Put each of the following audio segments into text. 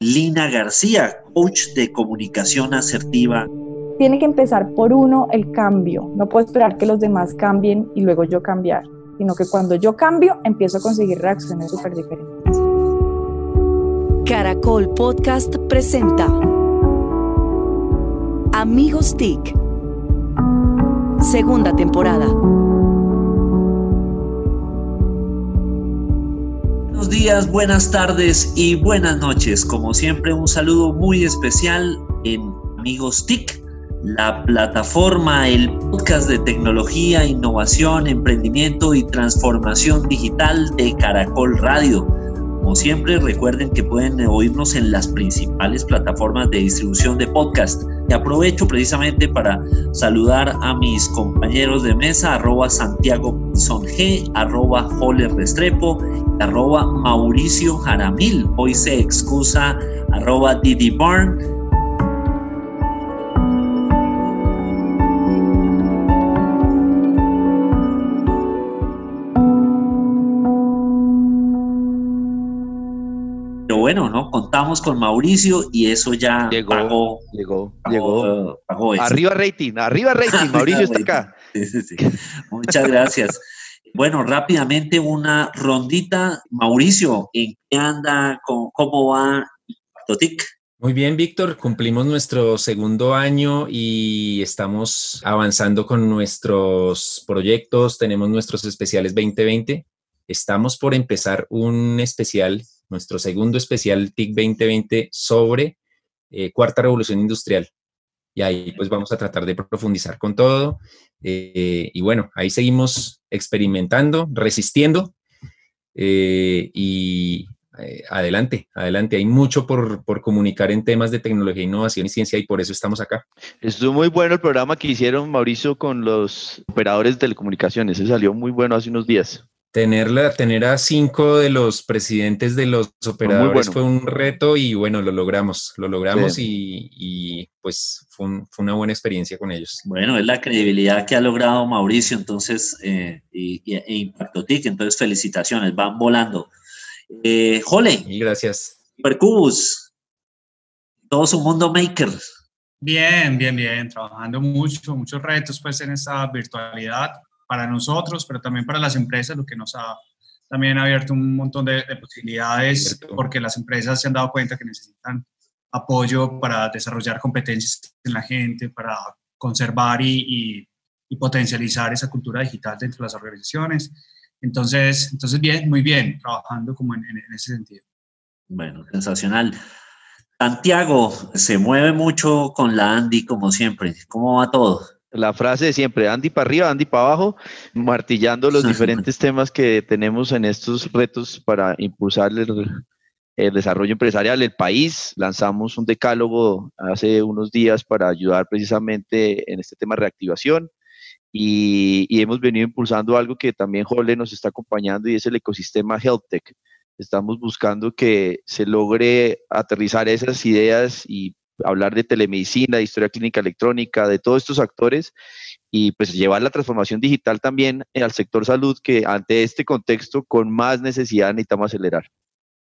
Lina García, coach de comunicación asertiva. Tiene que empezar por uno el cambio. No puedo esperar que los demás cambien y luego yo cambiar, sino que cuando yo cambio empiezo a conseguir reacciones súper diferentes. Caracol Podcast presenta Amigos TIC. Segunda temporada. Días, buenas tardes y buenas noches. Como siempre, un saludo muy especial en Amigos TIC, la plataforma, el podcast de tecnología, innovación, emprendimiento y transformación digital de Caracol Radio como siempre, recuerden que pueden oírnos en las principales plataformas de distribución de podcast. Y aprovecho precisamente para saludar a mis compañeros de mesa, arroba Santiago Pinzón G, arroba Joler Restrepo, arroba Mauricio Jaramil. Hoy se excusa, arroba Didi Barn bueno, ¿no? Contamos con Mauricio y eso ya llegó, pagó. Llegó, llegó. arriba rating, arriba rating, Mauricio está acá. Muchas gracias. Bueno, rápidamente una rondita. Mauricio, ¿en qué anda? ¿Cómo, va Totic? Muy bien, Víctor. Cumplimos nuestro segundo año y estamos avanzando con nuestros proyectos. Tenemos nuestros especiales 2020. Estamos por empezar un especial nuestro segundo especial TIC 2020 sobre eh, cuarta revolución industrial. Y ahí pues vamos a tratar de profundizar con todo. Eh, y bueno, ahí seguimos experimentando, resistiendo. Eh, y adelante, adelante. Hay mucho por, por, comunicar en temas de tecnología, innovación y ciencia y por eso estamos acá. Estuvo muy bueno el programa que hicieron Mauricio con los operadores de telecomunicaciones. Se salió muy bueno hace unos días. Tenerla, tener a cinco de los presidentes de los operadores fue un reto y bueno, lo logramos, lo logramos y, pues fue, una buena experiencia con ellos. Bueno, es la credibilidad que ha logrado Mauricio entonces eh, y, e Impacto TIC, entonces felicitaciones, van volando. Eh, Jole. Y gracias. Supercubus, todo su mundo maker. Bien, bien, bien, trabajando mucho, muchos retos pues en esta virtualidad para nosotros, pero también para las empresas, lo que nos ha también abierto un montón de, posibilidades porque las empresas se han dado cuenta que necesitan apoyo para desarrollar competencias en la gente, para conservar y, potencializar esa cultura digital dentro de las organizaciones. Entonces, entonces bien, muy bien, trabajando como en, en ese sentido. Bueno, sensacional. Santiago se mueve mucho con la Andy como siempre. ¿Cómo va todo? La frase de siempre, Andy para arriba, Andy para abajo, martillando los diferentes temas que tenemos en estos retos para impulsar el, desarrollo empresarial del país. Lanzamos un decálogo hace unos días para ayudar precisamente en este tema de reactivación y, hemos venido impulsando algo que también Jole nos está acompañando y es el ecosistema HealthTech. Estamos buscando que se logre aterrizar esas ideas y hablar de telemedicina, de historia clínica electrónica, de todos estos actores y pues llevar la transformación digital también al sector salud que ante este contexto con más necesidad necesitamos acelerar.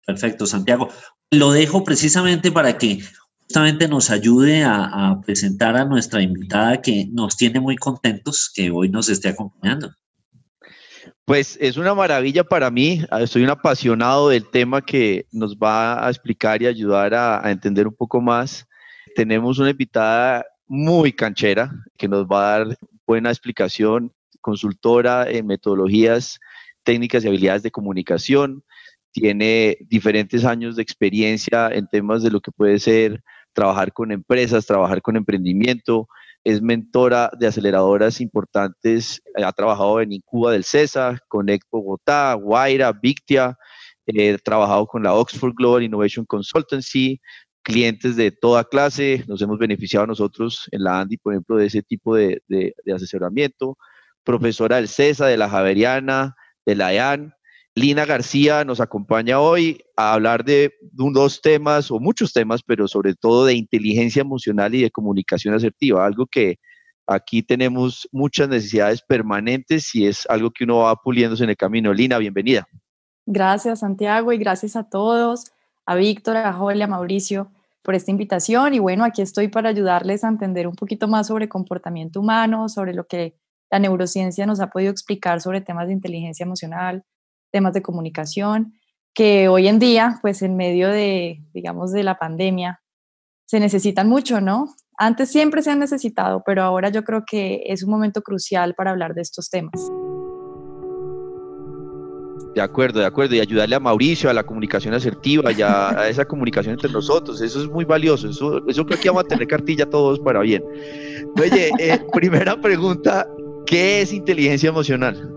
Perfecto, Santiago. Lo dejo precisamente para que justamente nos ayude a, a presentar a nuestra invitada que nos tiene muy contentos que hoy nos esté acompañando. Pues es una maravilla para mí. Soy un apasionado del tema que nos va a explicar y ayudar a, a entender un poco más tenemos una invitada muy canchera que nos va a dar buena explicación, consultora en metodologías técnicas y habilidades de comunicación, tiene diferentes años de experiencia en temas de lo que puede ser trabajar con empresas, trabajar con emprendimiento, es mentora de aceleradoras importantes, ha trabajado en Incuba del CESA, Connect Bogotá, Guaira, Victia, eh, ha trabajado con la Oxford Global Innovation Consultancy, clientes de toda clase, nos hemos beneficiado nosotros en la ANDI, por ejemplo, de ese tipo de, asesoramiento, profesora del CESA, de la Javeriana, de la EAN. Lina García nos acompaña hoy a hablar de dos temas, o muchos temas, pero sobre todo de inteligencia emocional y de comunicación asertiva, algo que aquí tenemos muchas necesidades permanentes y es algo que uno va puliéndose en el camino. Lina, bienvenida. Gracias, Santiago, y gracias a todos a Víctor, a Joel a Mauricio por esta invitación y bueno, aquí estoy para ayudarles a entender un poquito más sobre comportamiento humano, sobre lo que la neurociencia nos ha podido explicar sobre temas de inteligencia emocional, temas de comunicación, que hoy en día, pues en medio de, digamos, de la pandemia, se necesitan mucho, ¿no? Antes siempre se han necesitado, pero ahora yo creo que es un momento crucial para hablar de estos temas. De acuerdo, de acuerdo. Y ayudarle a Mauricio, a la comunicación asertiva y a, esa comunicación entre nosotros. Eso es muy valioso. Eso, eso creo que vamos a tener cartilla todos para bien. Oye, eh, primera pregunta, ¿qué es inteligencia emocional?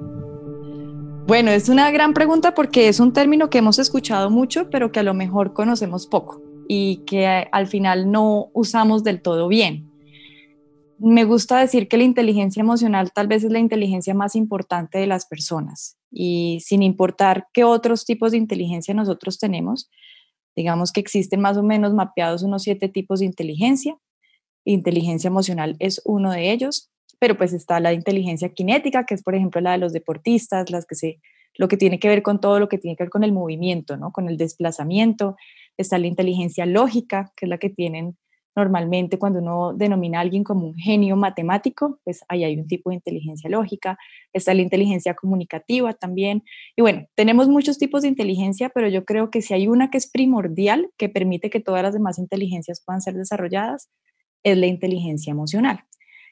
Bueno, es una gran pregunta porque es un término que hemos escuchado mucho, pero que a lo mejor conocemos poco y que al final no usamos del todo bien. Me gusta decir que la inteligencia emocional tal vez es la inteligencia más importante de las personas y sin importar qué otros tipos de inteligencia nosotros tenemos, digamos que existen más o menos mapeados unos siete tipos de inteligencia. Inteligencia emocional es uno de ellos, pero pues está la inteligencia cinética, que es por ejemplo la de los deportistas, las que se, lo que tiene que ver con todo lo que tiene que ver con el movimiento, ¿no? con el desplazamiento, está la inteligencia lógica, que es la que tienen normalmente cuando uno denomina a alguien como un genio matemático, pues ahí hay un tipo de inteligencia lógica, está la inteligencia comunicativa también. Y bueno, tenemos muchos tipos de inteligencia, pero yo creo que si hay una que es primordial, que permite que todas las demás inteligencias puedan ser desarrolladas, es la inteligencia emocional.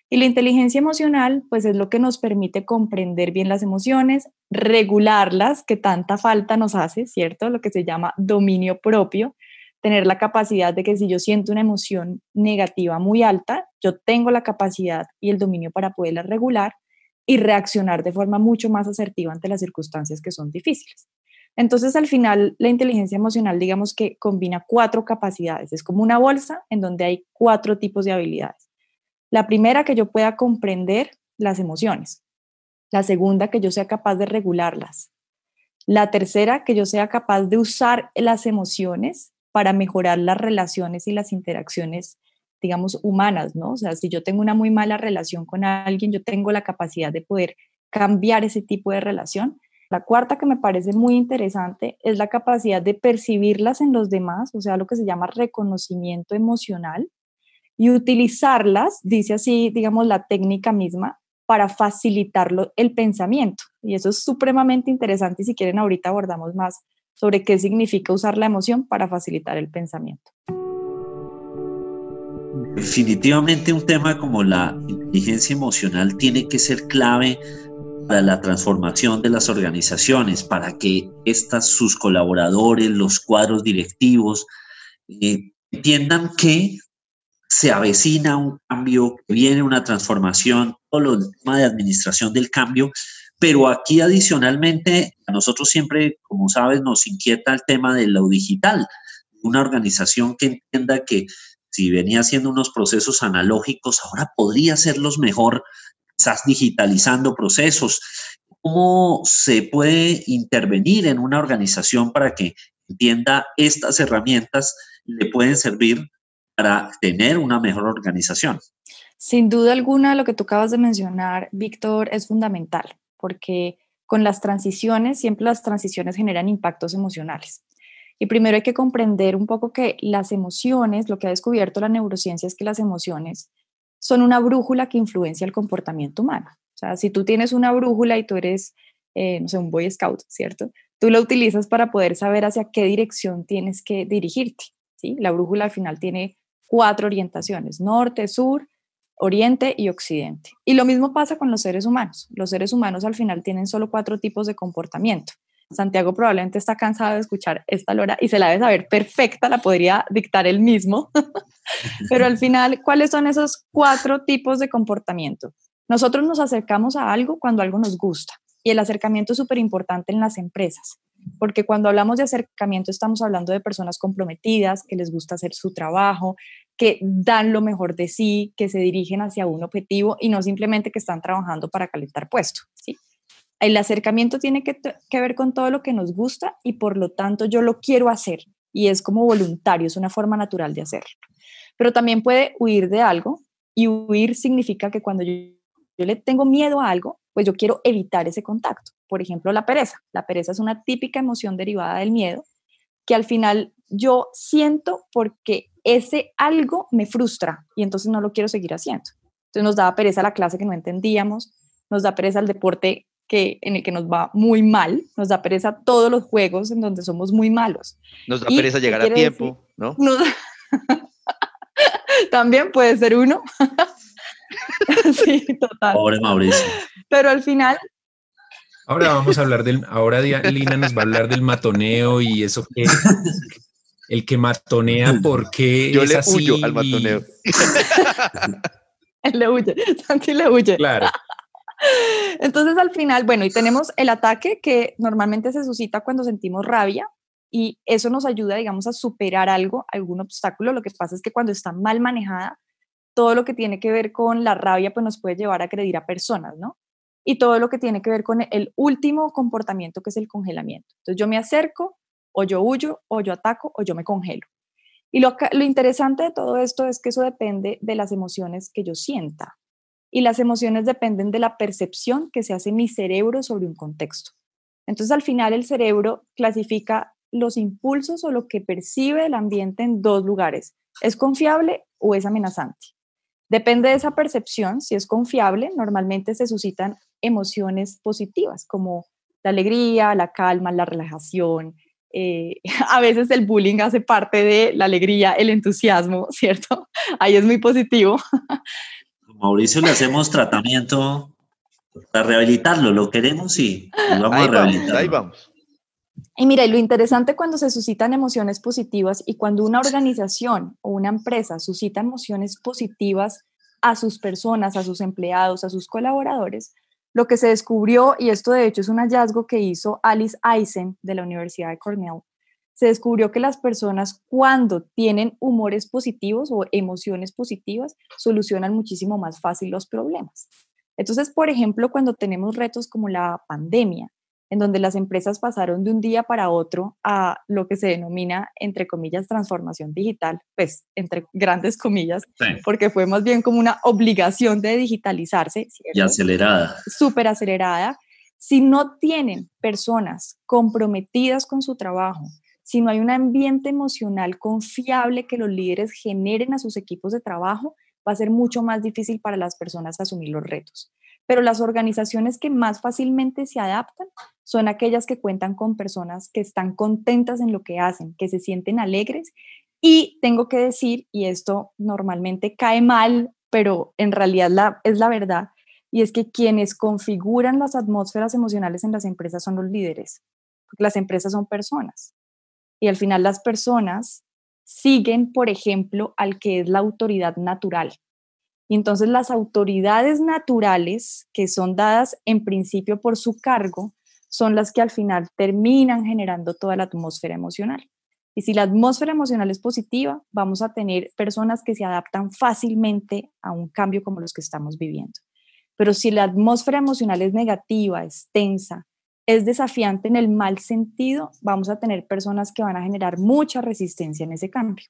Y la inteligencia emocional, pues es lo que nos permite comprender bien las emociones, regularlas, que tanta falta nos hace, ¿cierto? Lo que se llama dominio propio, tener la capacidad de que si yo siento una emoción negativa muy alta, yo tengo la capacidad y el dominio para poderla regular y reaccionar de forma mucho más asertiva ante las circunstancias que son difíciles. Entonces, al final, la inteligencia emocional, digamos que combina cuatro capacidades. Es como una bolsa en donde hay cuatro tipos de habilidades. La primera, que yo pueda comprender las emociones. La segunda, que yo sea capaz de regularlas. La tercera, que yo sea capaz de usar las emociones para mejorar las relaciones y las interacciones, digamos, humanas, ¿no? O sea, si yo tengo una muy mala relación con alguien, yo tengo la capacidad de poder cambiar ese tipo de relación. La cuarta que me parece muy interesante es la capacidad de percibirlas en los demás, o sea, lo que se llama reconocimiento emocional y utilizarlas, dice así, digamos, la técnica misma, para facilitar el pensamiento. Y eso es supremamente interesante y si quieren ahorita abordamos más sobre qué significa usar la emoción para facilitar el pensamiento. Definitivamente un tema como la inteligencia emocional tiene que ser clave para la transformación de las organizaciones, para que estas, sus colaboradores, los cuadros directivos, eh, entiendan que se avecina un cambio, viene una transformación, todo el tema de administración del cambio, pero aquí adicionalmente a nosotros siempre, como sabes, nos inquieta el tema de lo digital, una organización que entienda que si venía haciendo unos procesos analógicos, ahora podría hacerlos mejor, quizás digitalizando procesos. ¿Cómo se puede intervenir en una organización para que entienda estas herramientas le pueden servir para tener una mejor organización. Sin duda alguna, lo que tú acabas de mencionar, Víctor, es fundamental, porque con las transiciones, siempre las transiciones generan impactos emocionales. Y primero hay que comprender un poco que las emociones, lo que ha descubierto la neurociencia es que las emociones son una brújula que influencia el comportamiento humano. O sea, si tú tienes una brújula y tú eres, eh, no sé, un Boy Scout, ¿cierto? Tú la utilizas para poder saber hacia qué dirección tienes que dirigirte. La brújula al final tiene cuatro orientaciones, norte, sur, oriente y occidente. Y lo mismo pasa con los seres humanos. Los seres humanos al final tienen solo cuatro tipos de comportamiento. Santiago probablemente está cansado de escuchar esta lora y se la debe saber perfecta, la podría dictar él mismo. Pero al final, ¿cuáles son esos cuatro tipos de comportamiento? Nosotros nos acercamos a algo cuando algo nos gusta y el acercamiento es súper importante en las empresas porque cuando hablamos de acercamiento estamos hablando de personas comprometidas, que les gusta hacer su trabajo, que dan lo mejor de sí, que se dirigen hacia un objetivo y no simplemente que están trabajando para calentar puesto. ¿sí? El acercamiento tiene que, ver con todo lo que nos gusta y por lo tanto yo lo quiero hacer y es como voluntario, es una forma natural de hacerlo. Pero también puede huir de algo y huir significa que cuando yo, yo le tengo miedo a algo, pues yo quiero evitar ese contacto. Por ejemplo, la pereza. La pereza es una típica emoción derivada del miedo que al final yo siento porque ese algo me frustra y entonces no lo quiero seguir haciendo. Entonces nos daba pereza la clase que no entendíamos, nos da pereza el deporte que, en el que nos va muy mal, nos da pereza todos los juegos en donde somos muy malos. Nos da pereza llegar a tiempo, ¿no? También puede ser uno. sí, total. Pobre Mauricio. Pero al final... Ahora vamos a hablar del, ahora Lina nos va a hablar del matoneo y eso que, el que matonea, ¿por qué Yo le huyo al matoneo. Él le huye, Santi le huye. Claro. Entonces al final, bueno, y tenemos el ataque que normalmente se suscita cuando sentimos rabia y eso nos ayuda, digamos, a superar algo, algún obstáculo. Lo que pasa es que cuando está mal manejada, todo lo que tiene que ver con la rabia, pues nos puede llevar a agredir a personas, ¿no? Y todo lo que tiene que ver con el último comportamiento, que es el congelamiento. Entonces yo me acerco, o yo huyo, o yo ataco, o yo me congelo. Y lo, lo interesante de todo esto es que eso depende de las emociones que yo sienta y las emociones dependen de la percepción que se hace mi cerebro sobre un contexto. Entonces, al final, el cerebro clasifica los impulsos o lo que percibe el ambiente en dos lugares. ¿Es confiable o es amenazante? Depende de esa percepción, si es confiable, normalmente se suscitan emociones positivas como la alegría, la calma, la relajación. Eh, a veces el bullying hace parte de la alegría, el entusiasmo, ¿cierto? Ahí es muy positivo. Mauricio le hacemos tratamiento para rehabilitarlo, lo queremos y, vamos a rehabilitarlo. ahí vamos. Y mira, lo interesante cuando se suscitan emociones positivas y cuando una organización o una empresa suscita emociones positivas a sus personas, a sus empleados, a sus colaboradores, lo que se descubrió, y esto de hecho es un hallazgo que hizo Alice Eisen de la Universidad de Cornell, se descubrió que las personas cuando tienen humores positivos o emociones positivas solucionan muchísimo más fácil los problemas. Entonces, por ejemplo, cuando tenemos retos como la pandemia, en donde las empresas pasaron de un día para otro a lo que se denomina, entre comillas, transformación digital, pues entre grandes comillas, porque fue más bien como una obligación de digitalizarse. Y acelerada. Súper acelerada. Si no tienen personas comprometidas con su trabajo, si no hay un ambiente emocional confiable que los líderes generen a sus equipos de trabajo, va a ser mucho más difícil para las personas asumir los retos. Pero las organizaciones que más fácilmente se adaptan son aquellas que cuentan con personas que están contentas en lo que hacen, que se sienten alegres. Y tengo que decir, y esto normalmente cae mal, pero en realidad es la verdad, y es que quienes configuran las atmósferas emocionales en las empresas son los líderes, las empresas son personas. Y al final las personas siguen, por ejemplo, al que es la autoridad natural. Y entonces las autoridades naturales, que son dadas en principio por su cargo, son las que al final terminan generando toda la atmósfera emocional. Y si la atmósfera emocional es positiva, vamos a tener personas que se adaptan fácilmente a un cambio como los que estamos viviendo. Pero si la atmósfera emocional es negativa, es tensa, es desafiante en el mal sentido, vamos a tener personas que van a generar mucha resistencia en ese cambio.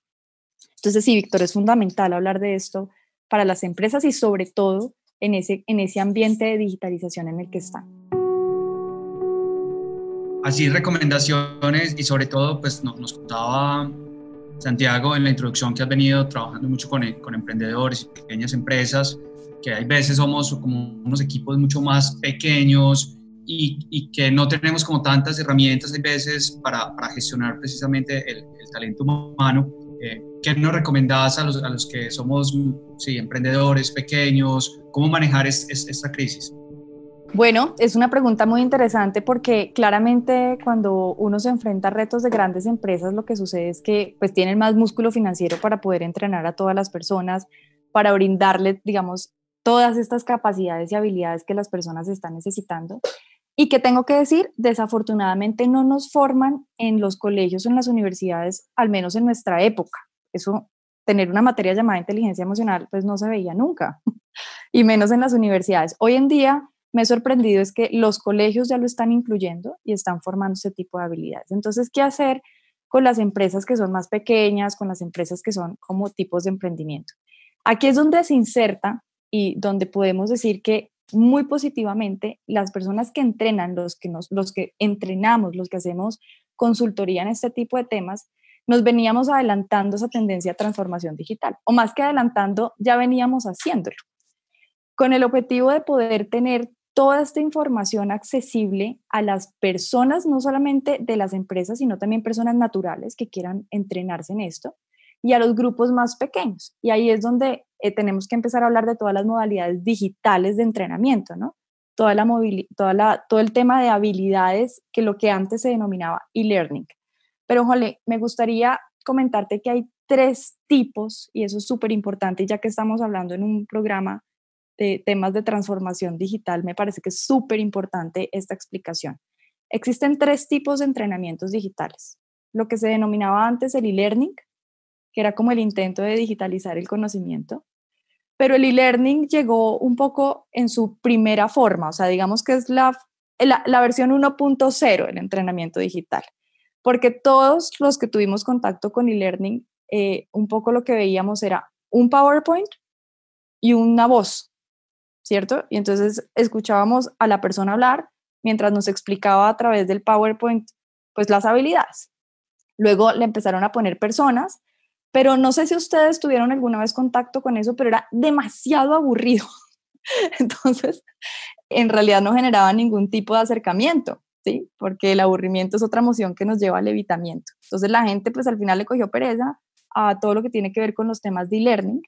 Entonces, sí, Víctor, es fundamental hablar de esto para las empresas y sobre todo en ese, en ese ambiente de digitalización en el que están. Así, recomendaciones y sobre todo, pues nos, nos contaba Santiago en la introducción que has venido trabajando mucho con, con emprendedores y pequeñas empresas, que hay veces somos como unos equipos mucho más pequeños, y, que no tenemos como tantas herramientas a veces para, para gestionar precisamente el, talento humano. Eh, ¿Qué nos recomendás a los, que somos sí, emprendedores pequeños? ¿Cómo manejar esta crisis? Bueno, es una pregunta muy interesante porque claramente cuando uno se enfrenta a retos de grandes empresas, lo que sucede es que pues tienen más músculo financiero para poder entrenar a todas las personas, para brindarles, digamos, todas estas capacidades y habilidades que las personas están necesitando. Y que tengo que decir, desafortunadamente no nos forman en los colegios en las universidades, al menos en nuestra época. Eso, tener una materia llamada inteligencia emocional, pues no se veía nunca, y menos en las universidades. Hoy en día me he sorprendido es que los colegios ya lo están incluyendo y están formando ese tipo de habilidades. Entonces, ¿qué hacer con las empresas que son más pequeñas, con las empresas que son como tipos de emprendimiento? Aquí es donde se inserta y donde podemos decir que muy positivamente las personas que entrenan, los que, nos, los que entrenamos, los que hacemos consultoría en este tipo de temas, nos veníamos adelantando esa tendencia a transformación digital, o más que adelantando, ya veníamos haciéndolo, con el objetivo de poder tener toda esta información accesible a las personas, no solamente de las empresas, sino también personas naturales que quieran entrenarse en esto, y a los grupos más pequeños. Y ahí es donde eh, tenemos que empezar a hablar de todas las modalidades digitales de entrenamiento, ¿no? Toda la toda la, todo el tema de habilidades que lo que antes se denominaba e-learning. Pero, Jole, me gustaría comentarte que hay tres tipos, y eso es súper importante, ya que estamos hablando en un programa de temas de transformación digital, me parece que es súper importante esta explicación. Existen tres tipos de entrenamientos digitales. Lo que se denominaba antes el e-learning, que era como el intento de digitalizar el conocimiento, pero el e-learning llegó un poco en su primera forma, o sea, digamos que es la, la, versión 1.0 del entrenamiento digital, porque todos los que tuvimos contacto con e-learning, eh, un poco lo que veíamos era un PowerPoint y una voz, ¿cierto? Y entonces escuchábamos a la persona hablar mientras nos explicaba a través del PowerPoint, pues las habilidades. Luego le empezaron a poner personas, pero no sé si ustedes tuvieron alguna vez contacto con eso, pero era demasiado aburrido. Entonces, en realidad no generaba ningún tipo de acercamiento, ¿sí? Porque el aburrimiento es otra emoción que nos lleva al evitamiento. Entonces, la gente pues al final le cogió pereza a todo lo que tiene que ver con los temas de e-learning,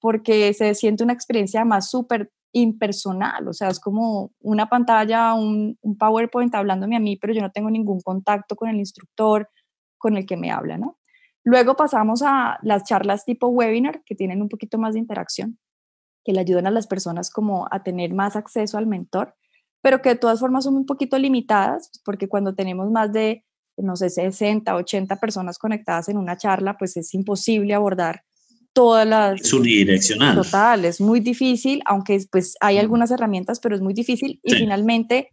porque se siente una experiencia más súper impersonal, o sea, es como una pantalla, un, PowerPoint hablándome a mí, pero yo no tengo ningún contacto con el instructor con el que me habla, ¿no? Luego pasamos a las charlas tipo webinar, que tienen un poquito más de interacción, que le ayudan a las personas como a tener más acceso al mentor, pero que de todas formas son un poquito limitadas, porque cuando tenemos más de, no sé, 60, 80 personas conectadas en una charla, pues es imposible abordar todas las... Es unidireccional. Total, es muy difícil, aunque pues hay algunas herramientas, pero es muy difícil. Y finalmente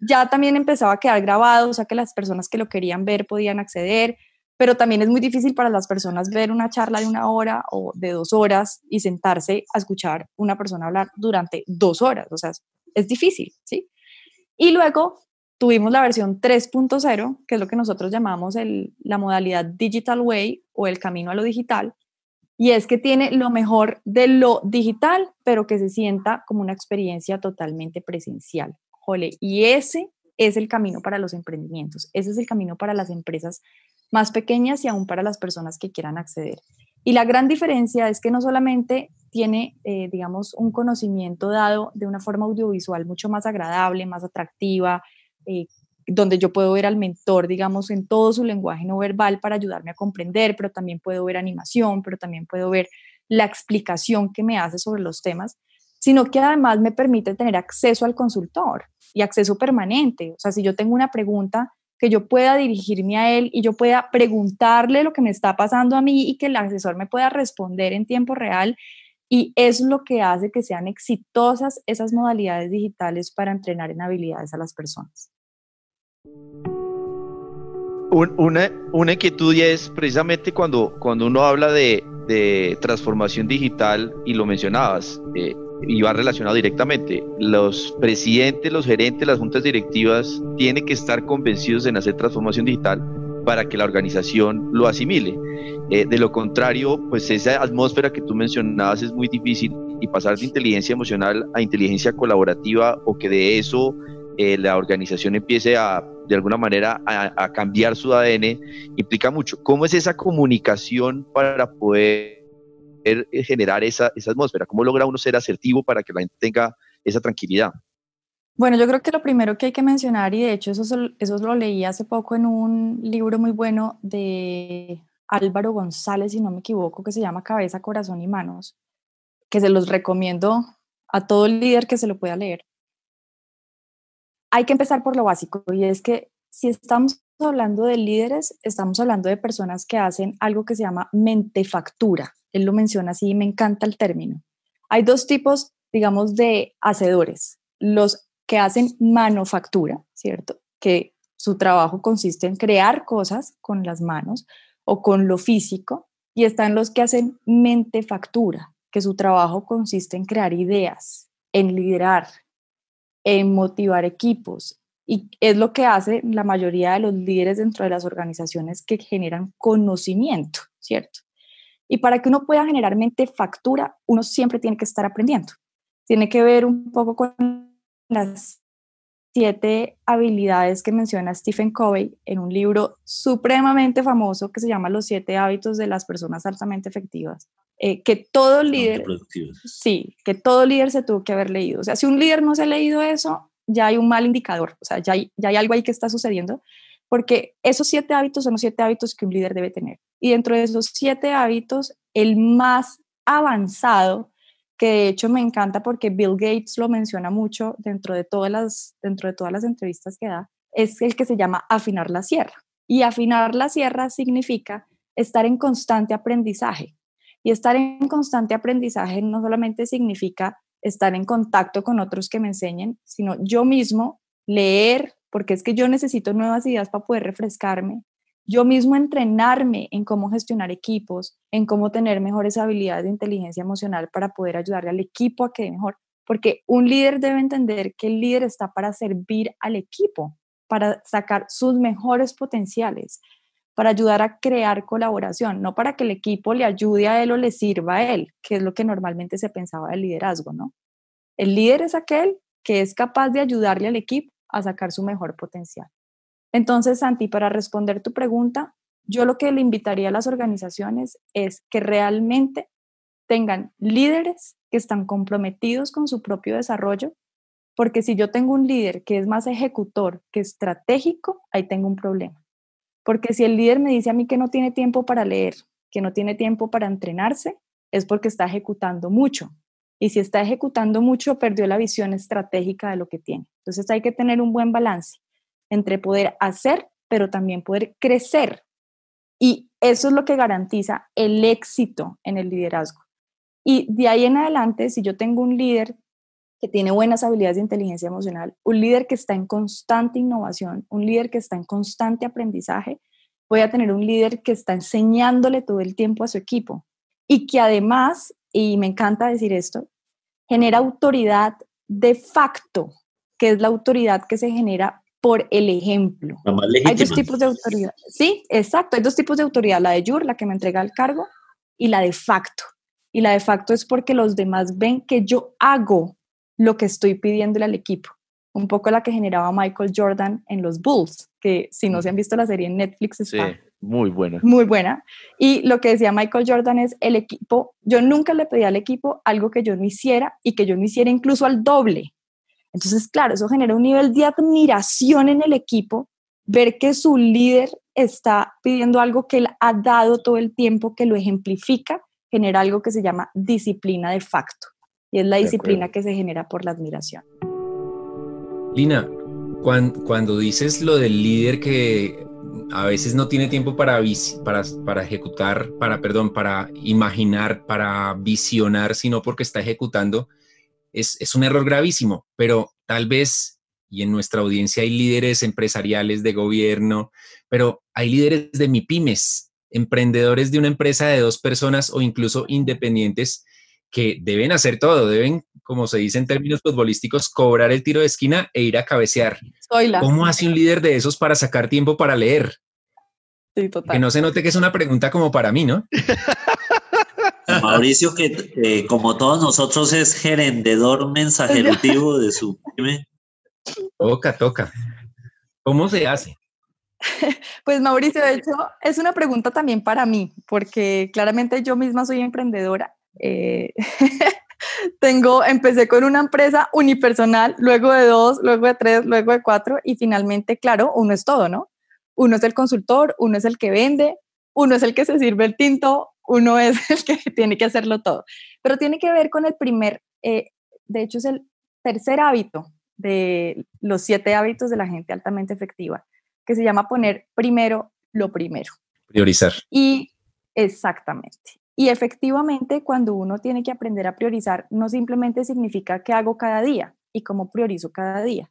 ya también empezaba a quedar grabado, o sea que las personas que lo querían ver podían acceder, pero también es muy difícil para las personas ver una charla de una hora o de dos horas y sentarse a escuchar una persona hablar durante dos horas, o sea, es difícil, ¿sí? Y luego tuvimos la versión 3.0, que es lo que nosotros llamamos el, la modalidad Digital Way o el camino a lo digital, y es que tiene lo mejor de lo digital, pero que se sienta como una experiencia totalmente presencial. Jole, y ese es el camino para los emprendimientos, ese es el camino para las empresas más pequeñas y aún para las personas que quieran acceder. Y la gran diferencia es que no solamente tiene, eh, digamos, un conocimiento dado de una forma audiovisual mucho más agradable, más atractiva, eh, donde yo puedo ver al mentor, digamos, en todo su lenguaje no verbal para ayudarme a comprender, pero también puedo ver animación, pero también puedo ver la explicación que me hace sobre los temas, sino que además me permite tener acceso al consultor y acceso permanente. O sea, si yo tengo una pregunta, que yo pueda dirigirme a él y yo pueda preguntarle lo que me está pasando a mí y que el asesor me pueda responder en tiempo real. Y es lo que hace que sean exitosas esas modalidades digitales para entrenar en habilidades a las personas una, una, inquietud y es precisamente cuando, cuando uno habla de, transformación digital y lo mencionabas, y va relacionado directamente, los presidentes, los gerentes, las juntas directivas tienen que estar convencidos en hacer transformación digital para que la organización lo asimile. Eh, de lo contrario, pues esa atmósfera que tú mencionabas es muy difícil y pasar de inteligencia emocional a inteligencia colaborativa o que de eso eh, la organización empiece a, de alguna manera, a, cambiar su ADN, implica mucho. ¿Cómo es esa comunicación para poder eh, generar esa, esa atmósfera? ¿Cómo logra uno ser asertivo para que la gente tenga esa tranquilidad? Bueno, yo creo que lo primero que hay que mencionar, y de hecho eso, eso lo leí hace poco en un libro muy bueno de Álvaro González, si no me equivoco, que se llama Cabeza, Corazón y Manos, que se los recomiendo a todo líder que se lo pueda leer hay que empezar por lo básico y es que si estamos hablando de líderes, estamos hablando de personas que hacen algo que se llama mentefactura. Él lo menciona así y me encanta el término. Hay dos tipos, digamos, de hacedores. Los que hacen manufactura, ¿cierto? Que su trabajo consiste en crear cosas con las manos o con lo físico. Y están los que hacen mentefactura, que su trabajo consiste en crear ideas, en liderar, en motivar equipos, Y es lo que hace la mayoría de los líderes dentro de las organizaciones que generan conocimiento, ¿cierto? Y para que uno pueda generar mente factura, uno siempre tiene que estar aprendiendo. Tiene que ver un poco con las siete habilidades que menciona Stephen Covey en un libro supremamente famoso que se llama Los siete hábitos de las personas altamente efectivas. Eh, que todo líder, sí, que todo líder se tuvo que haber leído. O sea, si un líder no se ha leído eso, ya hay un mal indicador, o sea, ya hay, ya hay algo ahí que está sucediendo, porque esos siete hábitos son los siete hábitos que un líder debe tener. Y dentro de esos siete hábitos, el más avanzado, que de hecho me encanta porque Bill Gates lo menciona mucho dentro de todas las, dentro de todas las entrevistas que da, es el que se llama afinar la sierra. Y afinar la sierra significa estar en constante aprendizaje. Y estar en constante aprendizaje no solamente significa estar en contacto con otros que me enseñen, sino yo mismo leer, porque es que yo necesito nuevas ideas para poder refrescarme, yo mismo entrenarme en cómo gestionar equipos, en cómo tener mejores habilidades de inteligencia emocional para poder ayudarle al equipo a que mejor, porque un líder debe entender que el líder está para servir al equipo, para sacar sus mejores potenciales, para ayudar a crear colaboración, no para que el equipo le ayude a él o le sirva a él, que es lo que normalmente se pensaba del liderazgo, ¿no? El líder es aquel que es capaz de ayudarle al equipo a sacar su mejor potencial. Entonces, Santi, para responder tu pregunta, yo lo que le invitaría a las organizaciones es que realmente tengan líderes que están comprometidos con su propio desarrollo, porque si yo tengo un líder que es más ejecutor que estratégico, ahí tengo un problema. Porque si el líder me dice a mí que no tiene tiempo para leer, que no tiene tiempo para entrenarse, es porque está ejecutando mucho. Y si está ejecutando mucho, perdió la visión estratégica de lo que tiene. Entonces hay que tener un buen balance entre poder hacer, pero también poder crecer. Y eso es lo que garantiza el éxito en el liderazgo. Y de ahí en adelante, si yo tengo un líder que tiene buenas habilidades de inteligencia emocional, un líder que está en constante innovación, un líder que está en constante aprendizaje, voy a tener un líder que está enseñándole todo el tiempo a su equipo y que además, y me encanta decir esto, genera autoridad de facto, que es la autoridad que se genera por el ejemplo. Hay dos tipos de autoridad. Sí, exacto. Hay dos tipos de autoridad. La de jure, la que me entrega el cargo, y la de facto. Y la de facto es porque los demás ven que yo hago lo que estoy pidiéndole al equipo. Un poco la que generaba Michael Jordan en los Bulls, que si no se han visto la serie en Netflix está muy buena. Muy buena. Y lo que decía Michael Jordan es el equipo, yo nunca le pedí al equipo algo que yo no hiciera y que yo no hiciera incluso al doble. Entonces, claro, eso genera un nivel de admiración en el equipo, ver que su líder está pidiendo algo que él ha dado todo el tiempo, que lo ejemplifica, genera algo que se llama disciplina de facto. Y es la disciplina que se genera por la admiración. Lina, cuando, dices lo del líder que a veces no tiene tiempo para, para, para ejecutar, para, perdón, para imaginar, para visionar, sino porque está ejecutando, es, es, un error gravísimo, pero tal vez, y en nuestra audiencia hay líderes empresariales de gobierno, pero hay líderes de MIPIMES, emprendedores de una empresa de dos personas o incluso independientes que deben hacer todo, deben, como se dice en términos futbolísticos, cobrar el tiro de esquina e ir a cabecear. ¿Cómo hace un líder de esos para sacar tiempo para leer? Sí, total. Que no se note que es una pregunta como para mí, ¿no? Mauricio, que como todos nosotros es gerendedor mensajerutivo de su pyme. Toca, toca. ¿Cómo se hace? Pues Mauricio, de hecho, es una pregunta también para mí, porque claramente yo misma soy emprendedora eh, tengo, empecé con una empresa unipersonal, luego de dos, luego de tres, luego de cuatro y finalmente, claro, uno es todo, ¿no? Uno es el consultor, uno es el que vende, uno es el que se sirve el tinto, uno es el que tiene que hacerlo todo. Pero tiene que ver con el primer, eh, de hecho es el tercer hábito de los siete hábitos de la gente altamente efectiva, que se llama poner primero lo primero. Priorizar. Y exactamente. Y efectivamente, cuando uno tiene que aprender a priorizar, no simplemente significa qué hago cada día y cómo priorizo cada día,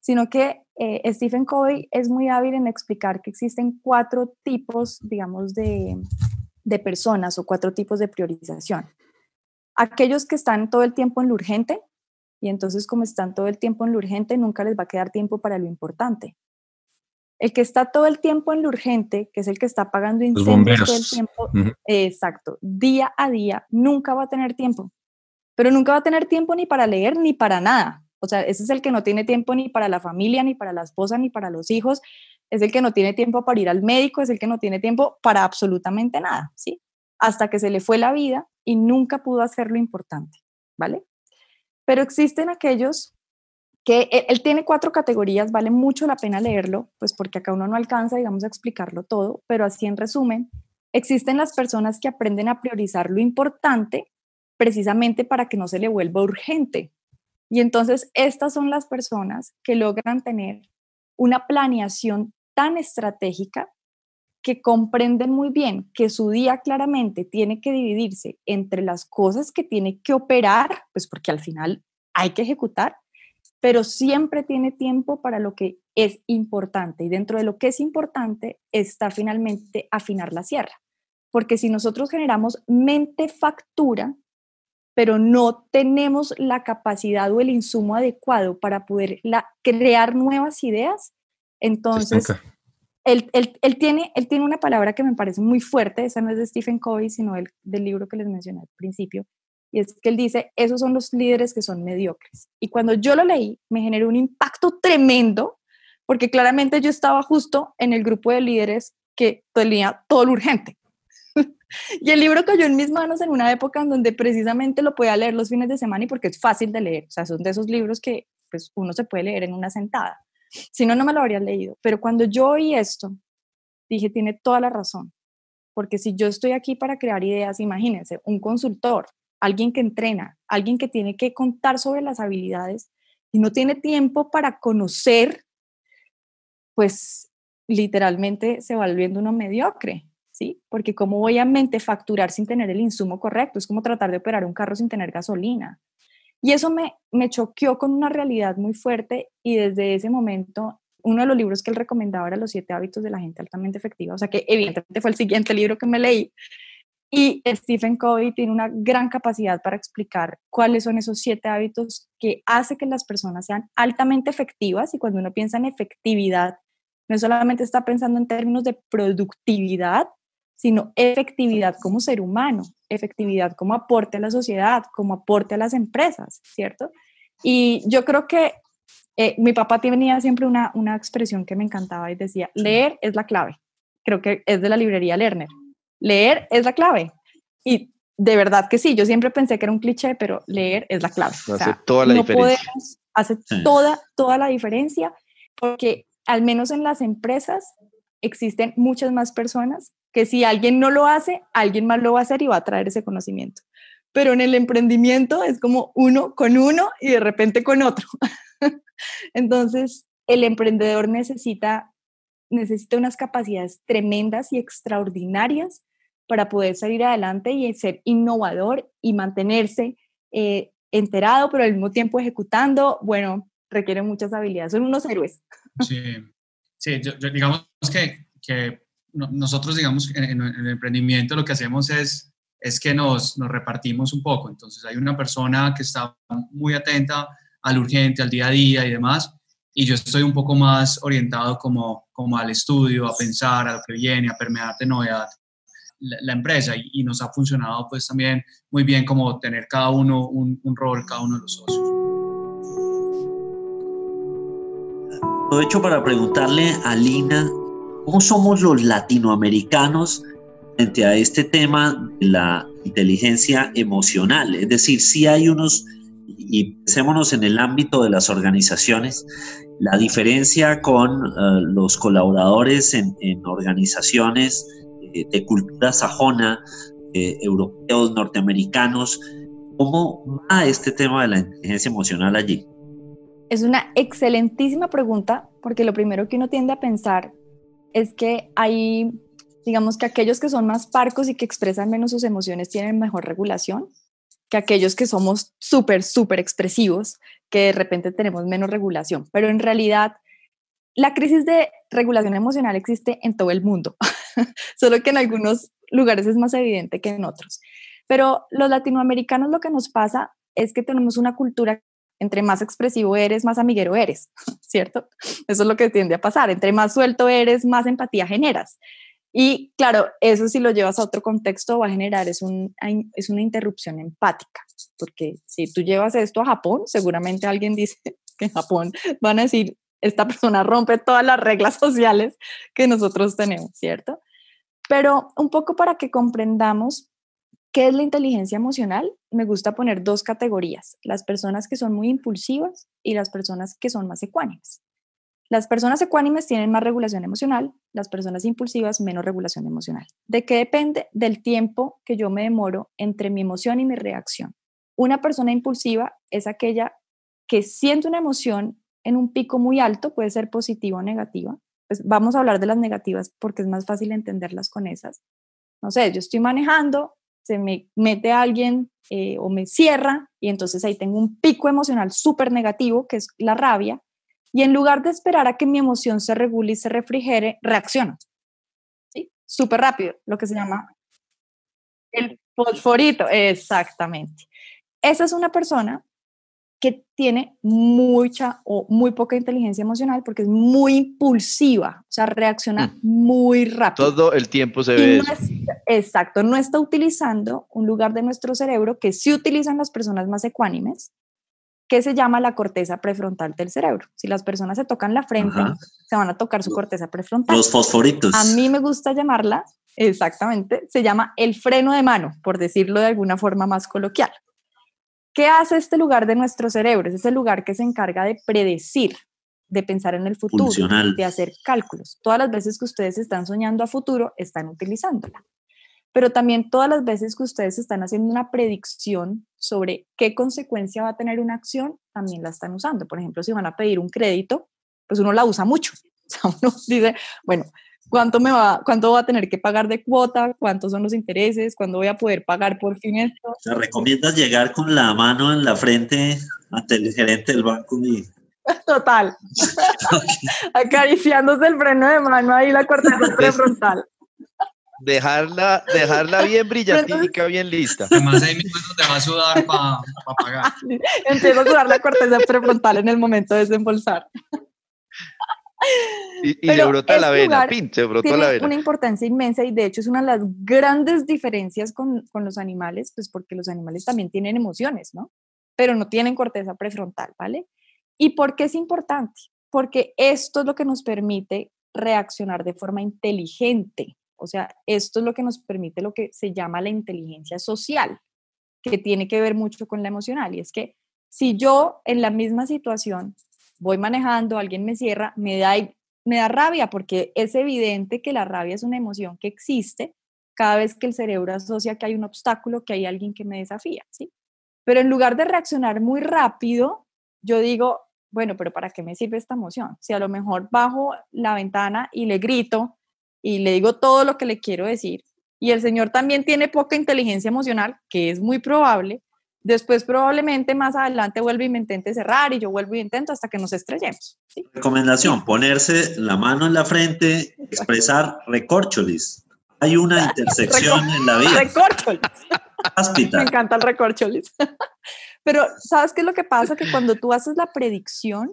sino que eh, Stephen Covey es muy hábil en explicar que existen cuatro tipos, digamos, de, de personas o cuatro tipos de priorización. Aquellos que están todo el tiempo en lo urgente, Y entonces, como están todo el tiempo en lo urgente, nunca les va a quedar tiempo para lo importante. El que está todo el tiempo en lo urgente, que es el que está pagando incendios todo el tiempo, exacto, día a día, nunca va a tener tiempo. Pero nunca va a tener tiempo ni para leer ni para nada. O sea, ese es el que no tiene tiempo ni para la familia, ni para la esposa, ni para los hijos. Es el que no tiene tiempo para ir al médico, es el que no tiene tiempo para absolutamente nada, ¿sí? Hasta que se le fue la vida y nunca pudo hacer lo importante, ¿vale? Pero existen aquellos que e, él, tiene cuatro categorías, vale mucho la pena leerlo, pues porque acá uno no alcanza, digamos, a explicarlo todo, pero así en resumen, existen las personas que aprenden a priorizar lo importante precisamente para que no se le vuelva urgente. Y entonces estas son las personas que logran tener una planeación tan estratégica que comprenden muy bien que su día claramente tiene que dividirse entre las cosas que tiene que operar, pues porque al final hay que ejecutar, pero siempre tiene tiempo para lo que es importante. Y dentro de lo que es importante está finalmente afinar la sierra. Porque si nosotros generamos mente factura, pero no tenemos la capacidad o el insumo adecuado para poder crear nuevas ideas, entonces él, tiene, él tiene una palabra que me parece muy fuerte, esa no es de Stephen Covey, sino del, del libro que les mencioné al principio, y es que él dice, esos son los líderes que son mediocres. Y cuando yo lo leí, me generó un impacto tremendo, porque claramente yo estaba justo en el grupo de líderes que tenía todo lo urgente. y el libro cayó en mis manos en una época en donde precisamente lo podía leer los fines de semana y porque es fácil de leer. O sea, son de esos libros que pues, uno se puede leer en una sentada. Si no, no me lo habría leído. Pero cuando yo oí esto, dije, tiene toda la razón. Porque si yo estoy aquí para crear ideas, imagínense, un consultor, alguien que entrena, alguien que tiene que contar sobre las habilidades y no tiene tiempo para conocer, pues literalmente se va volviendo uno mediocre, ¿sí? Porque cómo voy a mente facturar sin tener el insumo correcto, es como tratar de operar un carro sin tener gasolina. Y eso me, me choqueó con una realidad muy fuerte y desde ese momento uno de los libros que él recomendaba era Los siete hábitos de la gente altamente efectiva, o sea que evidentemente fue el siguiente libro que me leí. Y Stephen Covey tiene una gran capacidad para explicar cuáles son esos siete hábitos que hace que las personas sean altamente efectivas y cuando uno piensa en efectividad, no solamente está pensando en términos de productividad, sino efectividad como ser humano, efectividad como aporte a la sociedad, como aporte a las empresas, ¿cierto? Y yo creo que eh, mi papá tenía siempre una, una expresión que me encantaba y decía, leer es la clave. Creo que es de la librería Lerner. Leer es la clave. Y de verdad que sí, yo siempre pensé que era un cliché, pero leer es la clave. Hace toda la diferencia. hace toda, toda la diferencia porque al menos en las empresas existen muchas más personas que si alguien no lo hace, alguien más lo va a hacer y va a traer ese conocimiento. Pero en el emprendimiento es como uno con uno y de repente con otro. Entonces, el emprendedor necesita, necesita unas capacidades tremendas y extraordinarias para poder salir adelante y ser innovador y mantenerse eh, enterado, pero al mismo tiempo ejecutando. Bueno, requiere muchas habilidades. Son unos héroes. Sí, sí digamos que, que nosotros, digamos, en, el emprendimiento lo que hacemos es, es que nos, nos, repartimos un poco. Entonces, hay una persona que está muy atenta al urgente, al día a día y demás, y yo estoy un poco más orientado como, como al estudio, a pensar, a lo que viene, a permear de novedad la, empresa y, nos ha funcionado pues también muy bien como tener cada uno un, un rol, cada uno de los socios. Aprovecho para preguntarle a Lina ¿Cómo somos los latinoamericanos frente a este tema de la inteligencia emocional? Es decir, si hay unos, y pensémonos en el ámbito de las organizaciones, la diferencia con eh, los colaboradores en, organizaciones eh, de cultura sajona, eh, europeos, norteamericanos, ¿cómo va este tema de la inteligencia emocional allí? Es una excelentísima pregunta porque lo primero que uno tiende a pensar es que hay, digamos que aquellos que son más parcos y que expresan menos sus emociones tienen mejor regulación que aquellos que somos súper, súper expresivos, que de repente tenemos menos regulación. Pero en realidad, la crisis de regulación emocional existe en todo el mundo, solo que en algunos lugares es más evidente que en otros. Pero los latinoamericanos lo que nos pasa es que tenemos una cultura Entre más expresivo eres, más amiguero eres, ¿cierto? Eso es lo que tiende a pasar. Entre más suelto eres, más empatía generas. Y claro, eso si lo llevas a otro contexto va a generar es, un, es una interrupción empática, porque si tú llevas esto a Japón, seguramente alguien dice que en Japón van a decir, esta persona rompe todas las reglas sociales que nosotros tenemos, ¿cierto? Pero un poco para que comprendamos qué es la inteligencia emocional, me gusta poner dos categorías, las personas que son muy impulsivas y las personas que son más ecuánimes. Las personas ecuánimes tienen más regulación emocional, las personas impulsivas menos regulación emocional. ¿De qué depende? Del tiempo que yo me demoro entre mi emoción y mi reacción. Una persona impulsiva es aquella que siente una emoción en un pico muy alto, puede ser positiva o negativa. Pues vamos a hablar de las negativas porque es más fácil entenderlas con esas. No sé, yo estoy manejando, se me mete alguien eh, o me cierra y entonces ahí tengo un pico emocional súper negativo, que es la rabia, y en lugar de esperar a que mi emoción se regule y se refrigere, reacciono. ¿Sí? Súper rápido, lo que se llama el fosforito, exactamente. Esa es una persona que tiene mucha o muy poca inteligencia emocional porque es muy impulsiva, o sea, reacciona mm. muy rápido. Todo el tiempo se ve. exacto, no está utilizando un lugar de nuestro cerebro que sí utilizan las personas más ecuánimes, que se llama la corteza prefrontal del cerebro. Si las personas se tocan la frente, se van a tocar su corteza prefrontal. Los fosforitos. A mí me gusta llamarla, exactamente, se llama el freno de mano, por decirlo de alguna forma más coloquial. ¿Qué hace este lugar de nuestro cerebro? Es ese lugar que se encarga de predecir, de pensar en el futuro, de hacer cálculos. Todas las veces que ustedes están soñando a futuro, están utilizándola pero también todas las veces que ustedes están haciendo una predicción sobre qué consecuencia va a tener una acción, también la están usando. Por ejemplo, si van a pedir un crédito, pues uno la usa mucho. O sea, uno dice, bueno, ¿cuánto, me va, ¿cuánto va a tener que pagar de cuota? ¿Cuántos son los intereses? ¿Cuándo voy a poder pagar por fin esto? ¿Te recomiendas llegar con la mano en la frente ante el gerente del banco y Total. Acariciándose el freno de mano ahí la corteza prefrontal dejarla, dejarla bien brillantica, bien lista. Además ahí mismo te va a sudar para pagar. Empiezo a sudar la corteza prefrontal en el momento de desembolsar. Y, le brota la vena, pinche, brota tiene la vena. una importancia inmensa y de hecho es una de las grandes diferencias con, con los animales, pues porque los animales también tienen emociones, ¿no? Pero no tienen corteza prefrontal, ¿vale? ¿Y por qué es importante? Porque esto es lo que nos permite reaccionar de forma inteligente o sea, esto es lo que nos permite lo que se llama la inteligencia social, que tiene que ver mucho con la emocional. Y es que si yo en la misma situación voy manejando, alguien me cierra, me da, me da rabia, porque es evidente que la rabia es una emoción que existe cada vez que el cerebro asocia que hay un obstáculo, que hay alguien que me desafía, ¿sí? Pero en lugar de reaccionar muy rápido, yo digo, bueno, pero ¿para qué me sirve esta emoción? Si a lo mejor bajo la ventana y le grito, y le digo todo lo que le quiero decir, y el señor también tiene poca inteligencia emocional, que es muy probable, después probablemente más adelante vuelve y me intente cerrar y yo vuelvo y intento hasta que nos estrellemos. Recomendación, ponerse la mano en la frente, expresar recorcholis. Hay una intersección en la vida. Recorcholis. me encanta el recorcholis. Pero ¿sabes qué es lo que pasa? Que cuando tú haces la predicción,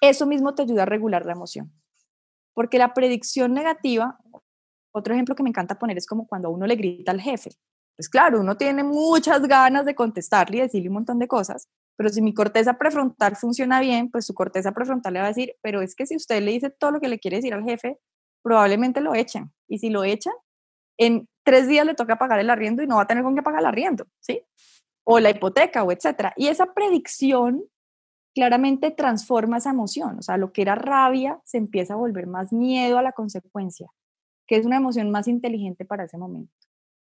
eso mismo te ayuda a regular la emoción. Porque la predicción negativa, otro ejemplo que me encanta poner es como cuando uno le grita al jefe. Pues claro, uno tiene muchas ganas de contestarle y decirle un montón de cosas, pero si mi corteza prefrontal funciona bien, pues su corteza prefrontal le va a decir, pero es que si usted le dice todo lo que le quiere decir al jefe, probablemente lo echen. Y si lo echan, en tres días le toca pagar el arriendo y no va a tener con qué pagar el arriendo, ¿sí? O la hipoteca o etcétera. Y esa predicción claramente transforma esa emoción, o sea, lo que era rabia se empieza a volver más miedo a la consecuencia, que es una emoción más inteligente para ese momento.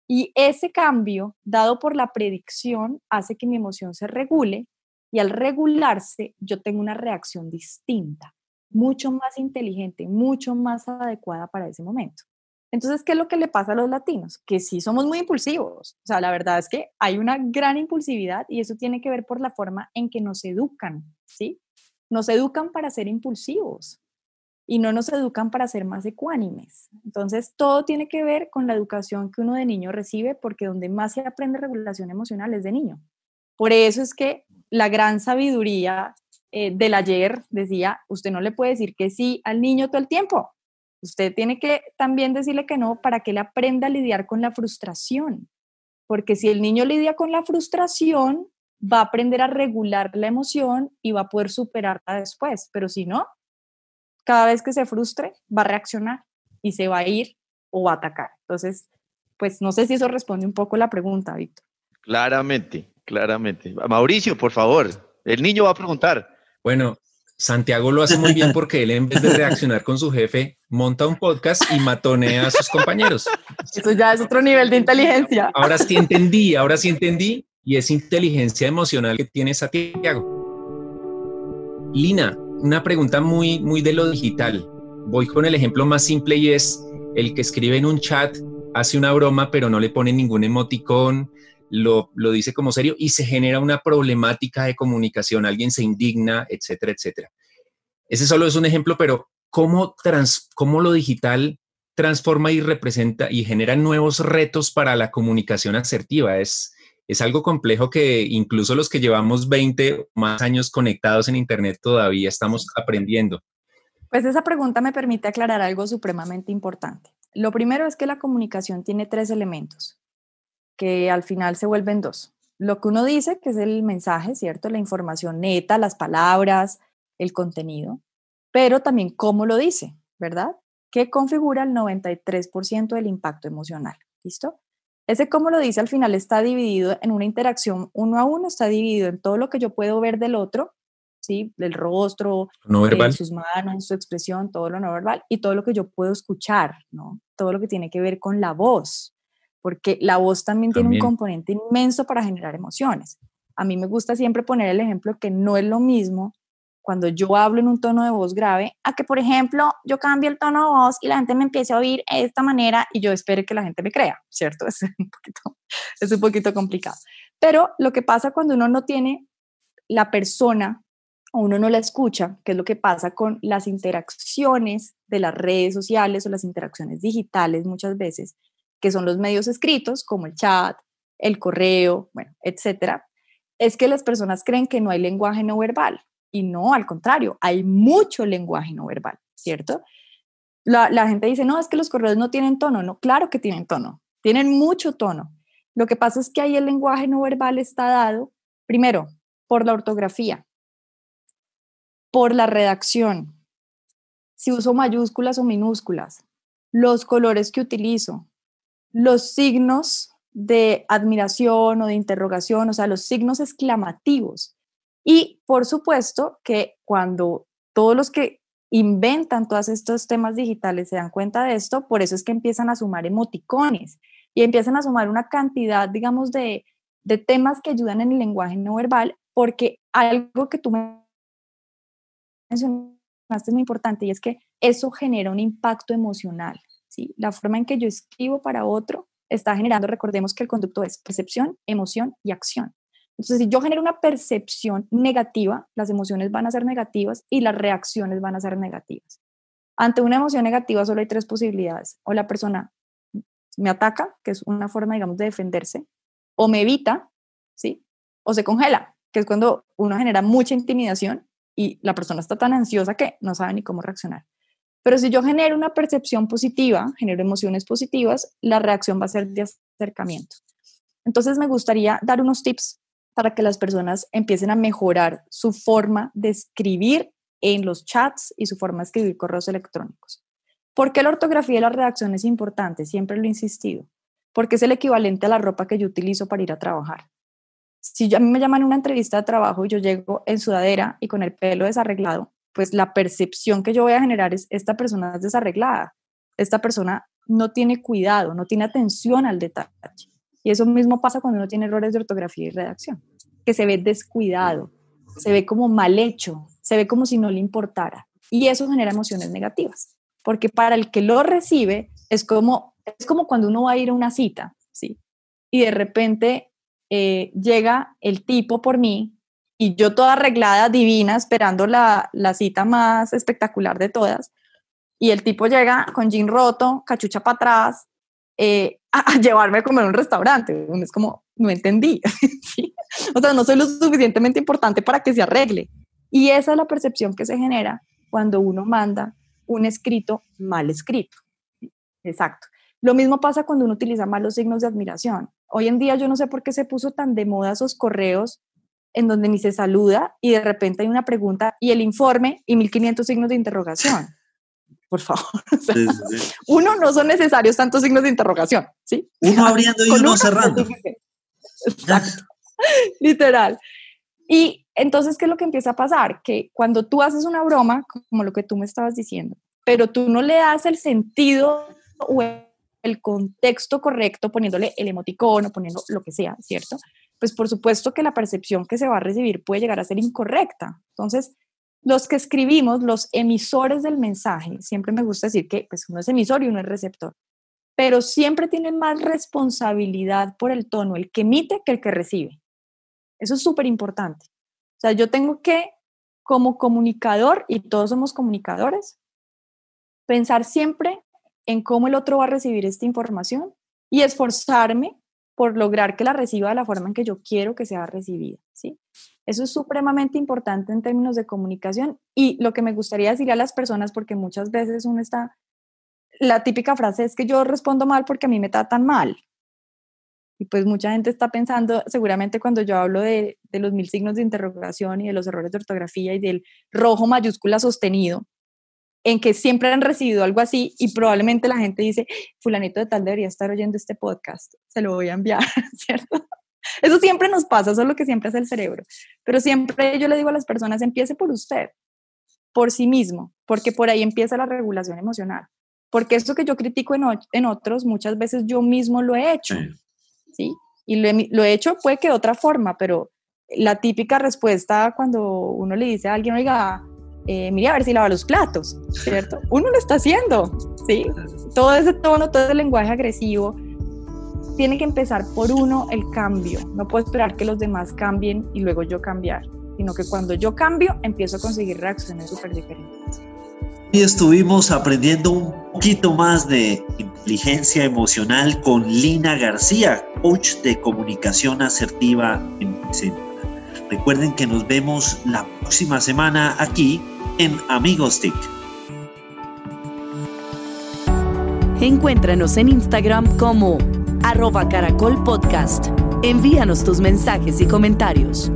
Y ese cambio, dado por la predicción, hace que mi emoción se regule y al regularse yo tengo una reacción distinta, mucho más inteligente, mucho más adecuada para ese momento. Entonces, ¿qué es lo que le pasa a los latinos? Que sí somos muy impulsivos. O sea, la verdad es que hay una gran impulsividad y eso tiene que ver por la forma en que nos educan, ¿sí? Nos educan para ser impulsivos y no nos educan para ser más ecuánimes. Entonces, todo tiene que ver con la educación que uno de niño recibe porque donde más se aprende regulación emocional es de niño. Por eso es que la gran sabiduría eh, del ayer decía, usted no le puede decir que sí al niño todo el tiempo. Usted tiene que también decirle que no para que él aprenda a lidiar con la frustración. Porque si el niño lidia con la frustración, va a aprender a regular la emoción y va a poder superarla después. Pero si no, cada vez que se frustre, va a reaccionar y se va a ir o va a atacar. Entonces, pues no sé si eso responde un poco la pregunta, Víctor. Claramente, claramente. Mauricio, por favor, el niño va a preguntar. Bueno, Santiago lo hace muy bien porque él en vez de reaccionar con su jefe, monta un podcast y matonea a sus compañeros. Eso ya es otro nivel de inteligencia. Ahora sí entendí, ahora sí entendí y es inteligencia emocional que tiene Santiago. Lina, una pregunta muy, muy de lo digital. Voy con el ejemplo más simple y es el que escribe en un chat, hace una broma, pero no le pone ningún emoticón, lo, dice como serio y se genera una problemática de comunicación, alguien se indigna, etcétera, etcétera. Ese solo es un ejemplo, pero ¿cómo, cómo lo digital transforma y representa y genera nuevos retos para la comunicación asertiva? Es, es algo complejo que incluso los que llevamos 20 o más años conectados en Internet todavía estamos aprendiendo. Pues esa pregunta me permite aclarar algo supremamente importante. Lo primero es que la comunicación tiene tres elementos, que al final se vuelven dos. Lo que uno dice, que es el mensaje, ¿cierto? La información neta, las palabras, el contenido, pero también cómo lo dice, ¿verdad? Que configura el 93% del impacto emocional. ¿Listo? Ese cómo lo dice al final está dividido en una interacción uno a uno, está dividido en todo lo que yo puedo ver del otro, ¿sí? Del rostro, no verbal. sus manos, su expresión, todo lo no verbal y todo lo que yo puedo escuchar, ¿no? Todo lo que tiene que ver con la voz, porque la voz también, tiene un componente inmenso para generar emociones. A mí me gusta siempre poner el ejemplo que no es lo mismo cuando yo hablo en un tono de voz grave, a que, por ejemplo, yo cambio el tono de voz y la gente me empiece a oír de esta manera y yo espere que la gente me crea, ¿cierto? Es un poquito, es un poquito complicado. Pero lo que pasa cuando uno no tiene la persona o uno no la escucha, que es lo que pasa con las interacciones de las redes sociales o las interacciones digitales muchas veces, que son los medios escritos, como el chat, el correo, bueno, etcétera, es que las personas creen que no hay lenguaje no verbal. Y no, al contrario, hay mucho lenguaje no verbal, ¿cierto? La, la gente dice, no, es que los correos no tienen tono. No, claro que tienen tono, tienen mucho tono. Lo que pasa es que ahí el lenguaje no verbal está dado, primero, por la ortografía, por la redacción, si uso mayúsculas o minúsculas, los colores que utilizo, los signos de admiración o de interrogación, o sea, los signos exclamativos. Y por supuesto que cuando todos los que inventan todos estos temas digitales se dan cuenta de esto, por eso es que empiezan a sumar emoticones y empiezan a sumar una cantidad, digamos, de, de temas que ayudan en el lenguaje no verbal, porque algo que tú mencionaste es muy importante y es que eso genera un impacto emocional. La forma en que yo escribo para otro está generando, recordemos que el conducto es percepción, emoción y acción. Entonces, si yo genero una percepción negativa, las emociones van a ser negativas y las reacciones van a ser negativas. Ante una emoción negativa solo hay tres posibilidades. O la persona me ataca, que es una forma, digamos, de defenderse, o me evita, ¿sí? O se congela, que es cuando uno genera mucha intimidación y la persona está tan ansiosa que no sabe ni cómo reaccionar. Pero si yo genero una percepción positiva, genero emociones positivas, la reacción va a ser de acercamiento. Entonces me gustaría dar unos tips para que las personas empiecen a mejorar su forma de escribir en los chats y su forma de escribir correos electrónicos. ¿Por qué la ortografía y la redacción es importante? Siempre lo he insistido. Porque es el equivalente a la ropa que yo utilizo para ir a trabajar si a mí me llaman a una entrevista de trabajo y yo llego en sudadera y con el pelo desarreglado, pues la percepción que yo voy a generar es, esta persona es desarreglada, esta persona no tiene cuidado, no tiene atención al detalle. Y eso mismo pasa cuando uno tiene errores de ortografía y redacción, que se ve descuidado, se ve como mal hecho, se ve como si no le importara. Y eso genera emociones negativas, porque para el que lo recibe es como, es como cuando uno va a ir a una cita, ¿sí? Y de repente eh, llega el tipo por mí y yo toda arreglada, divina, esperando la, cita más espectacular de todas. Y el tipo llega con jean roto, cachucha para atrás, eh, a, llevarme a comer a un restaurante. Es como, no entendí. o sea, no soy lo suficientemente importante para que se arregle. Y esa es la percepción que se genera cuando uno manda un escrito mal escrito. Exacto. Lo mismo pasa cuando uno utiliza malos signos de admiración. Hoy en día yo no sé por qué se puso tan de moda esos correos en donde ni se saluda y de repente hay una pregunta y el informe y 1500 signos de interrogación. Por favor. Uno, no son necesarios tantos signos de interrogación, ¿sí? Uno abriendo y uno cerrando. Exacto. Literal. Y entonces, ¿qué es lo que empieza a pasar? Que cuando tú haces una broma, como lo que tú me estabas diciendo, pero tú no le das el sentido o el contexto correcto poniéndole el emoticono, poniendo lo que sea, ¿cierto? Pues por supuesto que la percepción que se va a recibir puede llegar a ser incorrecta. Entonces, los que escribimos, los emisores del mensaje, siempre me gusta decir que pues, uno es emisor y uno es receptor, pero siempre tienen más responsabilidad por el tono, el que emite que el que recibe. Eso es súper importante. O sea, yo tengo que, como comunicador, y todos somos comunicadores, pensar siempre en cómo el otro va a recibir esta información y esforzarme por lograr que la reciba de la forma en que yo quiero que sea recibida, ¿sí? Eso es supremamente importante en términos de comunicación y lo que me gustaría decir a las personas, porque muchas veces uno está, la típica frase es que yo respondo mal porque a mí me tratan mal. Y pues mucha gente está pensando, seguramente cuando yo hablo de, de, los mil signos de interrogación y de los errores de ortografía y del rojo mayúscula sostenido, en que siempre han recibido algo así y probablemente la gente dice, fulanito de tal debería estar oyendo este podcast, se lo voy a enviar, ¿cierto? Eso siempre nos pasa, eso es lo que siempre hace el cerebro. Pero siempre yo le digo a las personas, empiece por usted, por sí mismo, porque por ahí empieza la regulación emocional. Porque eso que yo critico en, en otros, muchas veces yo mismo lo he hecho. ¿sí? Y lo he, hecho puede que de otra forma, pero la típica respuesta cuando uno le dice a alguien, oiga, eh, a ver si lava los platos, ¿cierto? Uno lo está haciendo, ¿sí? Todo ese tono, todo ese lenguaje agresivo, tiene que empezar por uno el cambio. No puedo esperar que los demás cambien y luego yo cambiar, sino que cuando yo cambio, empiezo a conseguir reacciones súper diferentes. Y estuvimos aprendiendo un poquito más de inteligencia emocional con Lina García, coach de comunicación asertiva en Vicente. Recuerden que nos vemos la próxima semana aquí en Amigos TIC. Encuéntranos en Instagram como arroba caracol podcast. Envíanos tus mensajes y comentarios.